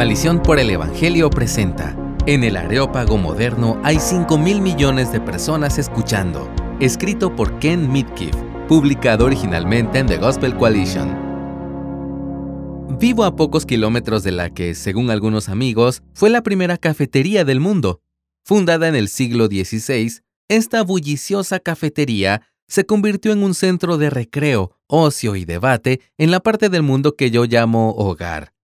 Coalición por el Evangelio presenta. En el Areópago moderno hay 5 mil millones de personas escuchando. Escrito por Ken Mitkiff, publicado originalmente en The Gospel Coalition. Vivo a pocos kilómetros de la que, según algunos amigos, fue la primera cafetería del mundo. Fundada en el siglo XVI, esta bulliciosa cafetería se convirtió en un centro de recreo, ocio y debate en la parte del mundo que yo llamo hogar.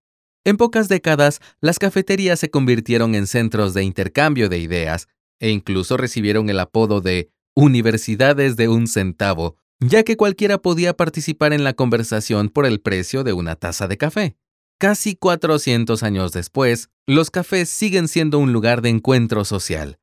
En pocas décadas, las cafeterías se convirtieron en centros de intercambio de ideas e incluso recibieron el apodo de universidades de un centavo, ya que cualquiera podía participar en la conversación por el precio de una taza de café. Casi 400 años después, los cafés siguen siendo un lugar de encuentro social.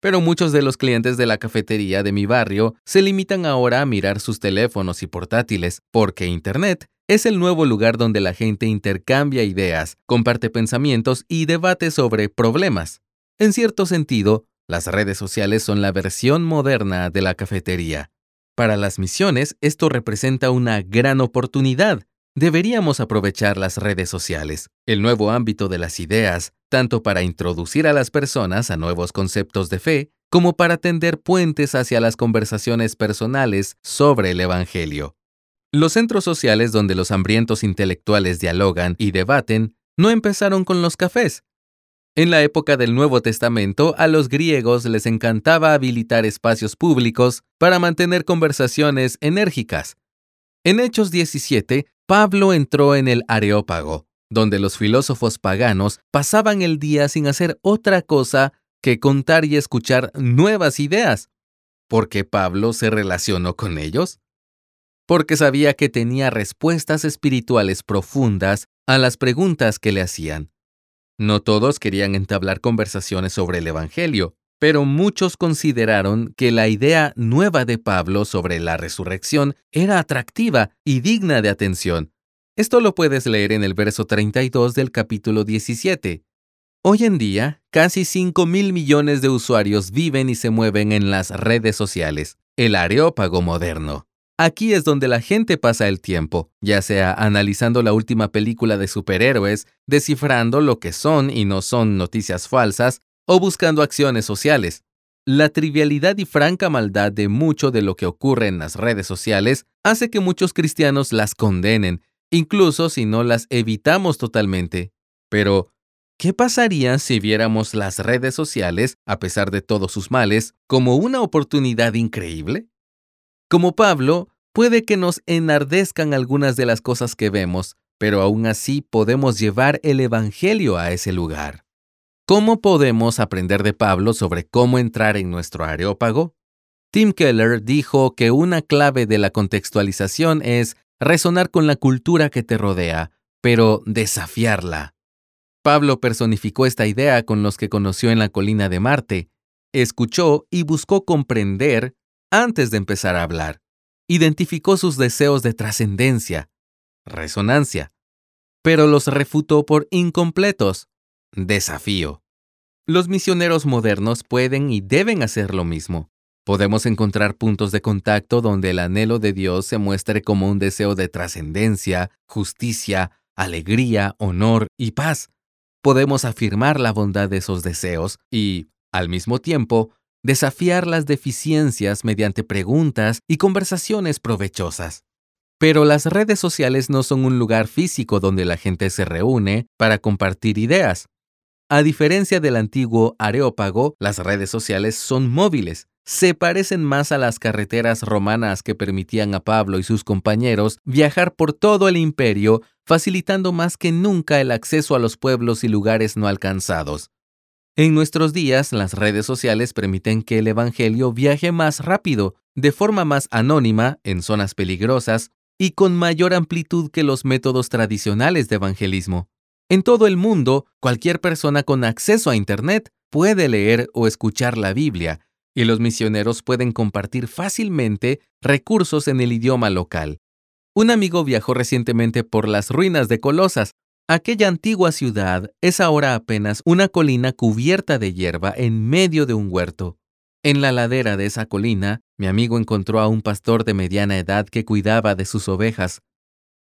Pero muchos de los clientes de la cafetería de mi barrio se limitan ahora a mirar sus teléfonos y portátiles, porque Internet es el nuevo lugar donde la gente intercambia ideas, comparte pensamientos y debate sobre problemas. En cierto sentido, las redes sociales son la versión moderna de la cafetería. Para las misiones, esto representa una gran oportunidad. Deberíamos aprovechar las redes sociales, el nuevo ámbito de las ideas, tanto para introducir a las personas a nuevos conceptos de fe, como para tender puentes hacia las conversaciones personales sobre el Evangelio. Los centros sociales donde los hambrientos intelectuales dialogan y debaten no empezaron con los cafés. En la época del Nuevo Testamento, a los griegos les encantaba habilitar espacios públicos para mantener conversaciones enérgicas. En Hechos 17, Pablo entró en el Areópago, donde los filósofos paganos pasaban el día sin hacer otra cosa que contar y escuchar nuevas ideas. ¿Por qué Pablo se relacionó con ellos? Porque sabía que tenía respuestas espirituales profundas a las preguntas que le hacían. No todos querían entablar conversaciones sobre el Evangelio, pero muchos consideraron que la idea nueva de Pablo sobre la resurrección era atractiva y digna de atención. Esto lo puedes leer en el verso 32 del capítulo 17. Hoy en día, casi 5 mil millones de usuarios viven y se mueven en las redes sociales, el areópago moderno. Aquí es donde la gente pasa el tiempo, ya sea analizando la última película de superhéroes, descifrando lo que son y no son noticias falsas, o buscando acciones sociales. La trivialidad y franca maldad de mucho de lo que ocurre en las redes sociales hace que muchos cristianos las condenen, incluso si no las evitamos totalmente. Pero, ¿qué pasaría si viéramos las redes sociales, a pesar de todos sus males, como una oportunidad increíble? Como Pablo, puede que nos enardezcan algunas de las cosas que vemos, pero aún así podemos llevar el Evangelio a ese lugar. ¿Cómo podemos aprender de Pablo sobre cómo entrar en nuestro areópago? Tim Keller dijo que una clave de la contextualización es resonar con la cultura que te rodea, pero desafiarla. Pablo personificó esta idea con los que conoció en la colina de Marte. Escuchó y buscó comprender antes de empezar a hablar. Identificó sus deseos de trascendencia, resonancia, pero los refutó por incompletos, desafío. Los misioneros modernos pueden y deben hacer lo mismo. Podemos encontrar puntos de contacto donde el anhelo de Dios se muestre como un deseo de trascendencia, justicia, alegría, honor y paz. Podemos afirmar la bondad de esos deseos y, al mismo tiempo, desafiar las deficiencias mediante preguntas y conversaciones provechosas. Pero las redes sociales no son un lugar físico donde la gente se reúne para compartir ideas. A diferencia del antiguo Areópago, las redes sociales son móviles. Se parecen más a las carreteras romanas que permitían a Pablo y sus compañeros viajar por todo el imperio, facilitando más que nunca el acceso a los pueblos y lugares no alcanzados. En nuestros días, las redes sociales permiten que el Evangelio viaje más rápido, de forma más anónima, en zonas peligrosas y con mayor amplitud que los métodos tradicionales de evangelismo. En todo el mundo, cualquier persona con acceso a Internet puede leer o escuchar la Biblia, y los misioneros pueden compartir fácilmente recursos en el idioma local. Un amigo viajó recientemente por las ruinas de Colosas Aquella antigua ciudad es ahora apenas una colina cubierta de hierba en medio de un huerto. En la ladera de esa colina, mi amigo encontró a un pastor de mediana edad que cuidaba de sus ovejas.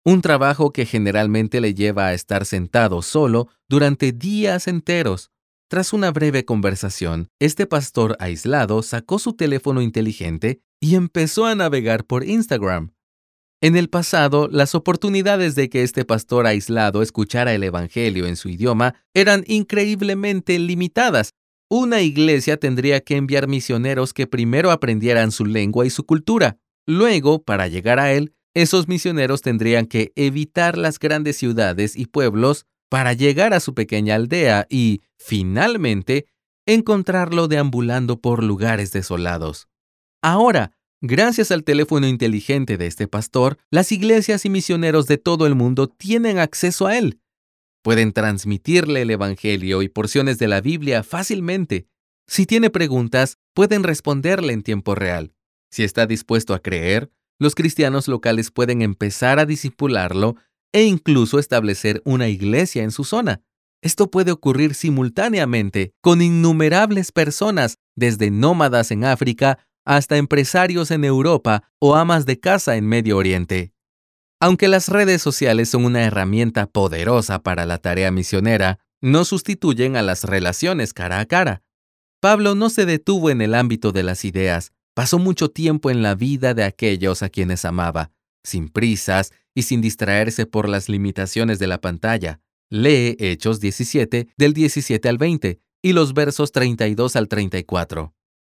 un trabajo que generalmente le lleva a estar sentado solo durante días enteros. Tras una breve conversación, este pastor aislado sacó su teléfono inteligente y empezó a navegar por Instagram. En el pasado, las oportunidades de que este pastor aislado escuchara el Evangelio en su idioma eran increíblemente limitadas. Una iglesia tendría que enviar misioneros que primero aprendieran su lengua y su cultura. Luego, para llegar a él, esos misioneros tendrían que evitar las grandes ciudades y pueblos para llegar a su pequeña aldea y, finalmente, encontrarlo deambulando por lugares desolados. Ahora, gracias al teléfono inteligente de este pastor, las iglesias y misioneros de todo el mundo tienen acceso a él. Pueden transmitirle el Evangelio y porciones de la Biblia fácilmente. Si tiene preguntas, pueden responderle en tiempo real. Si está dispuesto a creer, los cristianos locales pueden empezar a disipularlo e incluso establecer una iglesia en su zona. Esto puede ocurrir simultáneamente con innumerables personas, desde nómadas en África hasta empresarios en Europa o amas de casa en Medio Oriente. Aunque las redes sociales son una herramienta poderosa para la tarea misionera, no sustituyen a las relaciones cara a cara. Pablo no se detuvo en el ámbito de las ideas, pasó mucho tiempo en la vida de aquellos a quienes amaba, sin prisas y sin distraerse por las limitaciones de la pantalla. Lee Hechos 17 del 17 al 20 y los versos 32 al 34.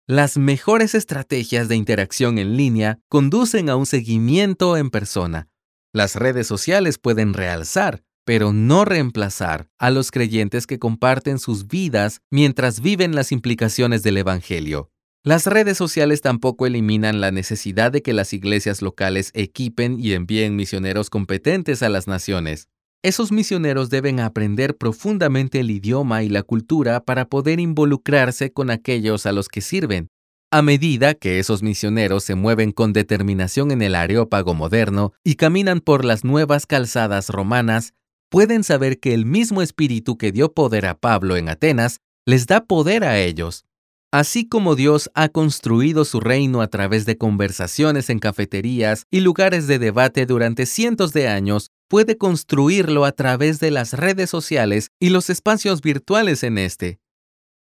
Las mejores estrategias de interacción en línea conducen a un seguimiento en persona. Las redes sociales pueden realzar, pero no reemplazar a los creyentes que comparten sus vidas mientras viven las implicaciones del Evangelio. Las redes sociales tampoco eliminan la necesidad de que las iglesias locales equipen y envíen misioneros competentes a las naciones. Esos misioneros deben aprender profundamente el idioma y la cultura para poder involucrarse con aquellos a los que sirven. A medida que esos misioneros se mueven con determinación en el areópago moderno y caminan por las nuevas calzadas romanas, pueden saber que el mismo espíritu que dio poder a Pablo en Atenas les da poder a ellos. Así como Dios ha construido su reino a través de conversaciones en cafeterías y lugares de debate durante cientos de años, puede construirlo a través de las redes sociales y los espacios virtuales en este.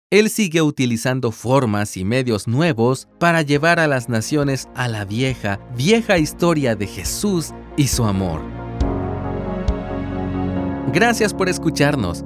Él sigue utilizando formas y medios nuevos para llevar a las naciones a la vieja, vieja historia de Jesús y su amor. Gracias por escucharnos.